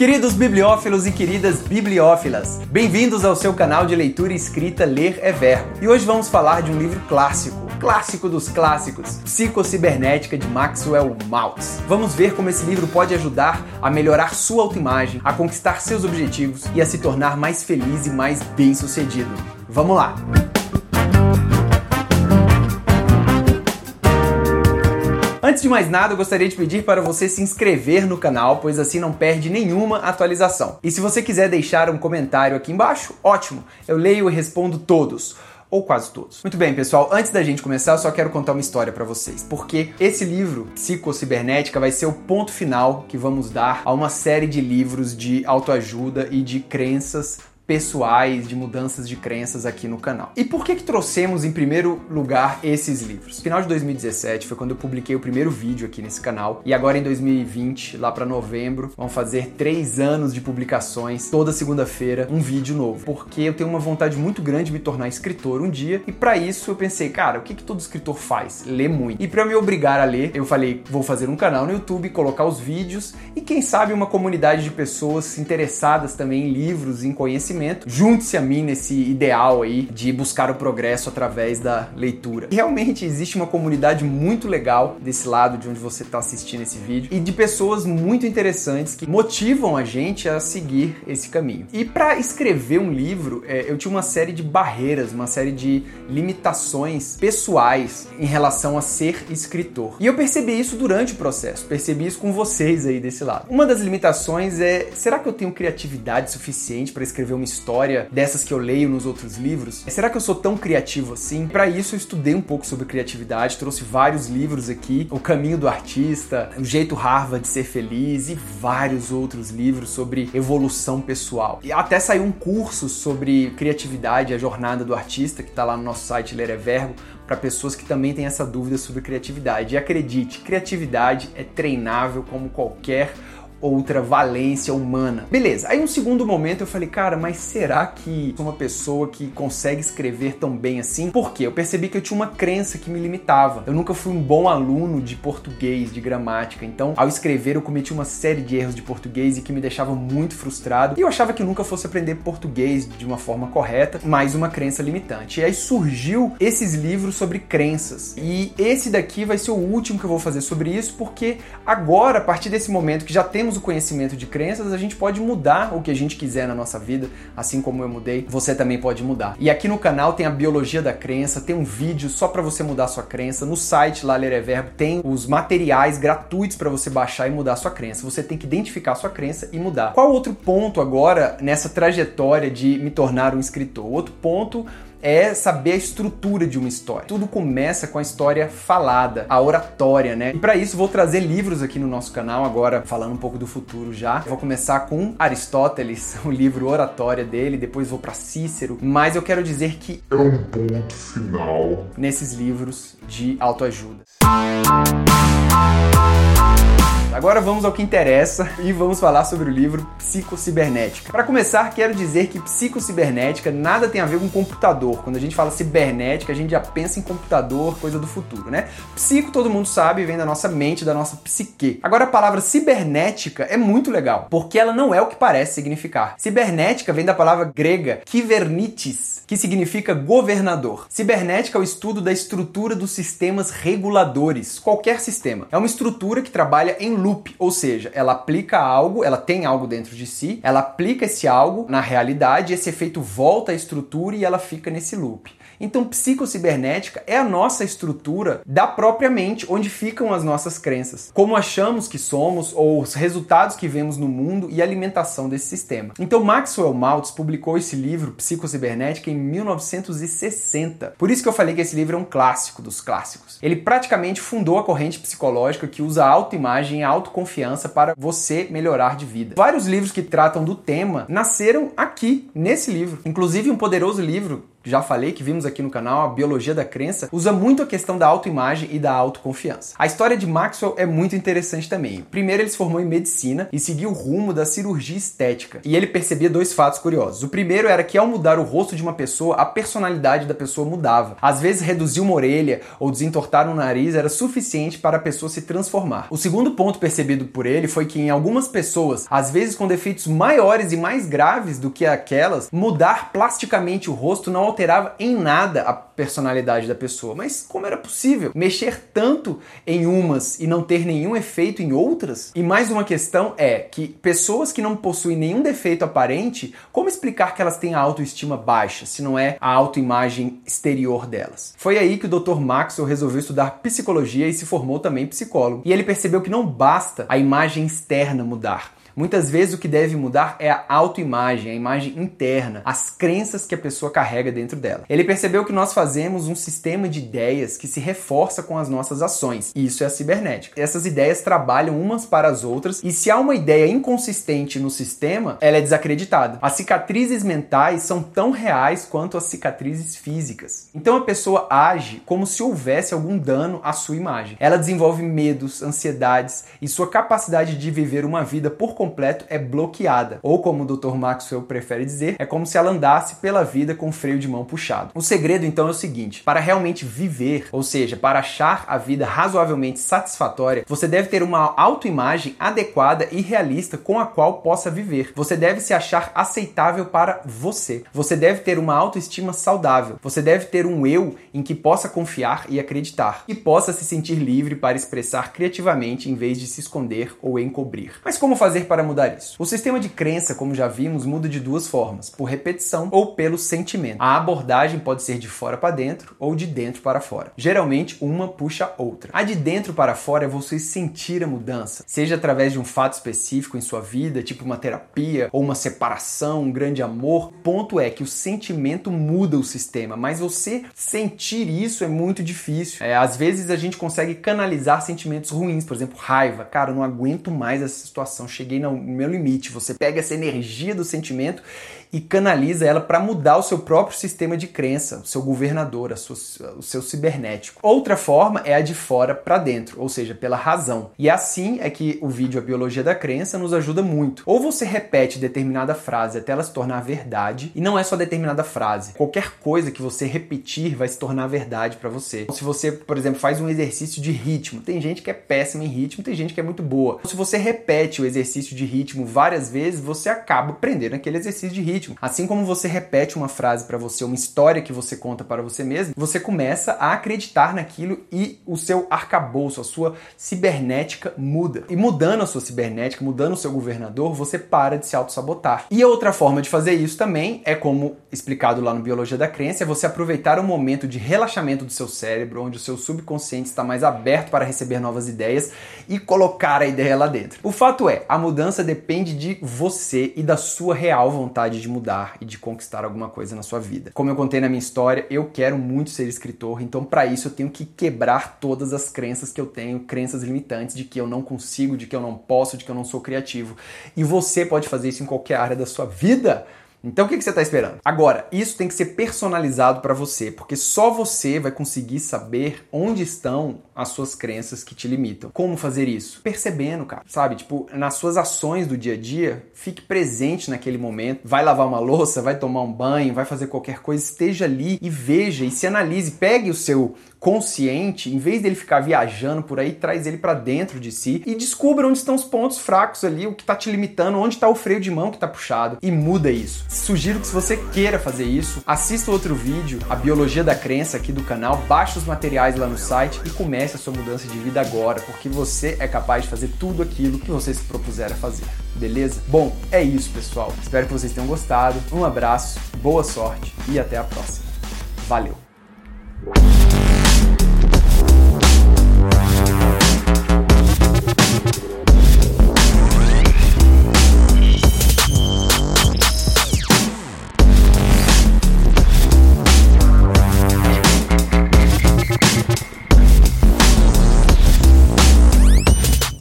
Queridos bibliófilos e queridas bibliófilas, bem-vindos ao seu canal de leitura escrita Ler é Verbo. E hoje vamos falar de um livro clássico, clássico dos clássicos, Psicocibernética de Maxwell Maltz. Vamos ver como esse livro pode ajudar a melhorar sua autoimagem, a conquistar seus objetivos e a se tornar mais feliz e mais bem-sucedido. Vamos lá! Antes de mais nada, eu gostaria de pedir para você se inscrever no canal, pois assim não perde nenhuma atualização. E se você quiser deixar um comentário aqui embaixo, ótimo, eu leio e respondo todos ou quase todos. Muito bem, pessoal, antes da gente começar, eu só quero contar uma história para vocês, porque esse livro, Psicocibernética, vai ser o ponto final que vamos dar a uma série de livros de autoajuda e de crenças pessoais, de mudanças de crenças aqui no canal. E por que que trouxemos em primeiro lugar esses livros? Final de 2017 foi quando eu publiquei o primeiro vídeo aqui nesse canal e agora em 2020, lá para novembro, vão fazer três anos de publicações, toda segunda-feira um vídeo novo, porque eu tenho uma vontade muito grande de me tornar escritor um dia e para isso eu pensei, cara, o que que todo escritor faz? Lê muito. E para me obrigar a ler, eu falei, vou fazer um canal no YouTube, colocar os vídeos e quem sabe uma comunidade de pessoas interessadas também em livros, em conhecimento conhecimento, junte-se a mim nesse ideal aí de buscar o progresso através da leitura. Realmente existe uma comunidade muito legal desse lado de onde você está assistindo esse vídeo e de pessoas muito interessantes que motivam a gente a seguir esse caminho. E para escrever um livro, é, eu tinha uma série de barreiras, uma série de limitações pessoais em relação a ser escritor. E eu percebi isso durante o processo, percebi isso com vocês aí desse lado. Uma das limitações é: será que eu tenho criatividade suficiente para escrever uma história dessas que eu leio nos outros livros. Será que eu sou tão criativo assim? Para isso eu estudei um pouco sobre criatividade, trouxe vários livros aqui, O Caminho do Artista, O Jeito Harvard de Ser Feliz e vários outros livros sobre evolução pessoal. E até saiu um curso sobre criatividade, a jornada do artista, que está lá no nosso site Ler é Verbo, para pessoas que também têm essa dúvida sobre criatividade. E acredite, criatividade é treinável como qualquer outra valência humana. Beleza, aí um segundo momento eu falei, cara, mas será que uma pessoa que consegue escrever tão bem assim? Por quê? Eu percebi que eu tinha uma crença que me limitava. Eu nunca fui um bom aluno de português, de gramática. Então, ao escrever, eu cometi uma série de erros de português e que me deixava muito frustrado. E eu achava que nunca fosse aprender português de uma forma correta, mais uma crença limitante. E aí surgiu esses livros sobre crenças. E esse daqui vai ser o último que eu vou fazer sobre isso, porque agora, a partir desse momento que já temos temos o conhecimento de crenças, a gente pode mudar o que a gente quiser na nossa vida, assim como eu mudei, você também pode mudar. E aqui no canal tem a biologia da crença, tem um vídeo só para você mudar sua crença. No site lá Ler é Verbo tem os materiais gratuitos para você baixar e mudar sua crença. Você tem que identificar sua crença e mudar. Qual outro ponto agora nessa trajetória de me tornar um escritor? Outro ponto é saber a estrutura de uma história. Tudo começa com a história falada, a oratória, né? E para isso vou trazer livros aqui no nosso canal agora, falando um pouco do futuro já. Vou começar com Aristóteles, o livro Oratória dele, depois vou para Cícero, mas eu quero dizer que é um ponto final nesses livros de autoajuda. Agora vamos ao que interessa e vamos falar sobre o livro Psicocibernética. Para começar, quero dizer que psicocibernética nada tem a ver com computador. Quando a gente fala cibernética, a gente já pensa em computador, coisa do futuro, né? Psico, todo mundo sabe, vem da nossa mente, da nossa psique. Agora a palavra cibernética é muito legal, porque ela não é o que parece significar. Cibernética vem da palavra grega kybernetes, que significa governador. Cibernética é o estudo da estrutura dos sistemas reguladores, qualquer sistema. É uma estrutura que trabalha em loop, ou seja, ela aplica algo, ela tem algo dentro de si, ela aplica esse algo na realidade, esse efeito volta à estrutura e ela fica nesse loop. Então, psicocibernética é a nossa estrutura da própria mente, onde ficam as nossas crenças, como achamos que somos ou os resultados que vemos no mundo e a alimentação desse sistema. Então, Maxwell Maltz publicou esse livro, Psicocibernética, em 1960. Por isso que eu falei que esse livro é um clássico dos clássicos. Ele praticamente fundou a corrente psicológica que usa a autoimagem e a autoconfiança para você melhorar de vida. Vários livros que tratam do tema nasceram aqui, nesse livro. Inclusive, um poderoso livro já falei, que vimos aqui no canal, a biologia da crença, usa muito a questão da autoimagem e da autoconfiança. A história de Maxwell é muito interessante também. Primeiro, ele se formou em medicina e seguiu o rumo da cirurgia estética. E ele percebia dois fatos curiosos. O primeiro era que ao mudar o rosto de uma pessoa, a personalidade da pessoa mudava. Às vezes, reduzir uma orelha ou desentortar um nariz era suficiente para a pessoa se transformar. O segundo ponto percebido por ele foi que em algumas pessoas, às vezes com defeitos maiores e mais graves do que aquelas, mudar plasticamente o rosto não alterava em nada a personalidade da pessoa. Mas como era possível mexer tanto em umas e não ter nenhum efeito em outras? E mais uma questão é que pessoas que não possuem nenhum defeito aparente, como explicar que elas têm a autoestima baixa, se não é a autoimagem exterior delas? Foi aí que o Dr. Maxwell resolveu estudar psicologia e se formou também psicólogo. E ele percebeu que não basta a imagem externa mudar. Muitas vezes o que deve mudar é a autoimagem, a imagem interna, as crenças que a pessoa carrega dentro dela. Ele percebeu que nós fazemos um sistema de ideias que se reforça com as nossas ações. E isso é a cibernética. Essas ideias trabalham umas para as outras e se há uma ideia inconsistente no sistema, ela é desacreditada. As cicatrizes mentais são tão reais quanto as cicatrizes físicas. Então a pessoa age como se houvesse algum dano à sua imagem. Ela desenvolve medos, ansiedades e sua capacidade de viver uma vida por completo é bloqueada. Ou como o Dr. Maxwell prefere dizer, é como se ela andasse pela vida com o freio de mão puxado. O segredo então é o seguinte: para realmente viver, ou seja, para achar a vida razoavelmente satisfatória, você deve ter uma autoimagem adequada e realista com a qual possa viver. Você deve se achar aceitável para você. Você deve ter uma autoestima saudável. Você deve ter um eu em que possa confiar e acreditar, e possa se sentir livre para expressar criativamente em vez de se esconder ou encobrir. Mas como fazer para mudar isso? O sistema de crença, como já vimos, muda de duas formas: por repetição ou pelo sentimento. A abordagem pode ser de fora para dentro ou de dentro para fora. Geralmente, uma puxa a outra. A de dentro para fora é você sentir a mudança, seja através de um fato específico em sua vida, tipo uma terapia ou uma separação, um grande amor. O ponto é que o sentimento muda o sistema, mas você sentir isso é muito difícil. É, às vezes a gente consegue canalizar sentimentos ruins, por exemplo, raiva. Cara, eu não aguento mais essa situação, cheguei no meu limite. Você pega essa energia do sentimento e canaliza ela para mudar o seu próprio sistema de crença, o seu governador, sua, o seu cibernético. Outra forma é a de fora para dentro, ou seja, pela razão. E assim é que o vídeo A Biologia da Crença nos ajuda muito. Ou você repete determinada frase até ela se tornar verdade, e não é só determinada frase. Qualquer coisa que você repetir vai se tornar verdade para você. Se você, por exemplo, faz um exercício de ritmo, tem gente que é péssima em ritmo, tem gente que é muito boa. Se você repete o exercício de ritmo várias vezes, você acaba aprendendo aquele exercício de ritmo ritmo. Assim como você repete uma frase para você, uma história que você conta para você mesmo, você começa a acreditar naquilo e o seu arcabouço, a sua cibernética muda. E mudando a sua cibernética, mudando o seu governador, você para de se auto-sabotar. E outra forma de fazer isso também é como explicado lá no Biologia da Crença, é você aproveitar o momento de relaxamento do seu cérebro, onde o seu subconsciente está mais aberto para receber novas ideias e colocar a ideia lá dentro. O fato é, a mudança depende de você e da sua real vontade de mudar e de conquistar alguma coisa na sua vida. Como eu contei na minha história, eu quero muito ser escritor, então para isso eu tenho que quebrar todas as crenças que eu tenho, crenças limitantes de que eu não consigo, de que eu não posso, de que eu não sou criativo. E você pode fazer isso em qualquer área da sua vida. Então o que, você está esperando? Agora, isso tem que ser personalizado para você, porque só você vai conseguir saber onde estão as suas crenças que te limitam. Como fazer isso? Percebendo, cara. Sabe? Tipo, nas suas ações do dia a dia, fique presente naquele momento. Vai lavar uma louça, vai tomar um banho, vai fazer qualquer coisa, esteja ali e veja e se analise. Pegue o seu consciente, em vez dele ficar viajando por aí, traz ele para dentro de si e descubra onde estão os pontos fracos ali, o que tá te limitando, onde tá o freio de mão que tá puxado e muda isso. Sugiro que se você queira fazer isso, assista outro vídeo, a biologia da crença aqui do canal, baixe os materiais lá no site e comece a sua mudança de vida agora, porque você é capaz de fazer tudo aquilo que você se propuser a fazer. Beleza? Bom, é isso, pessoal. Espero que vocês tenham gostado. Um abraço, boa sorte e até a próxima. Valeu!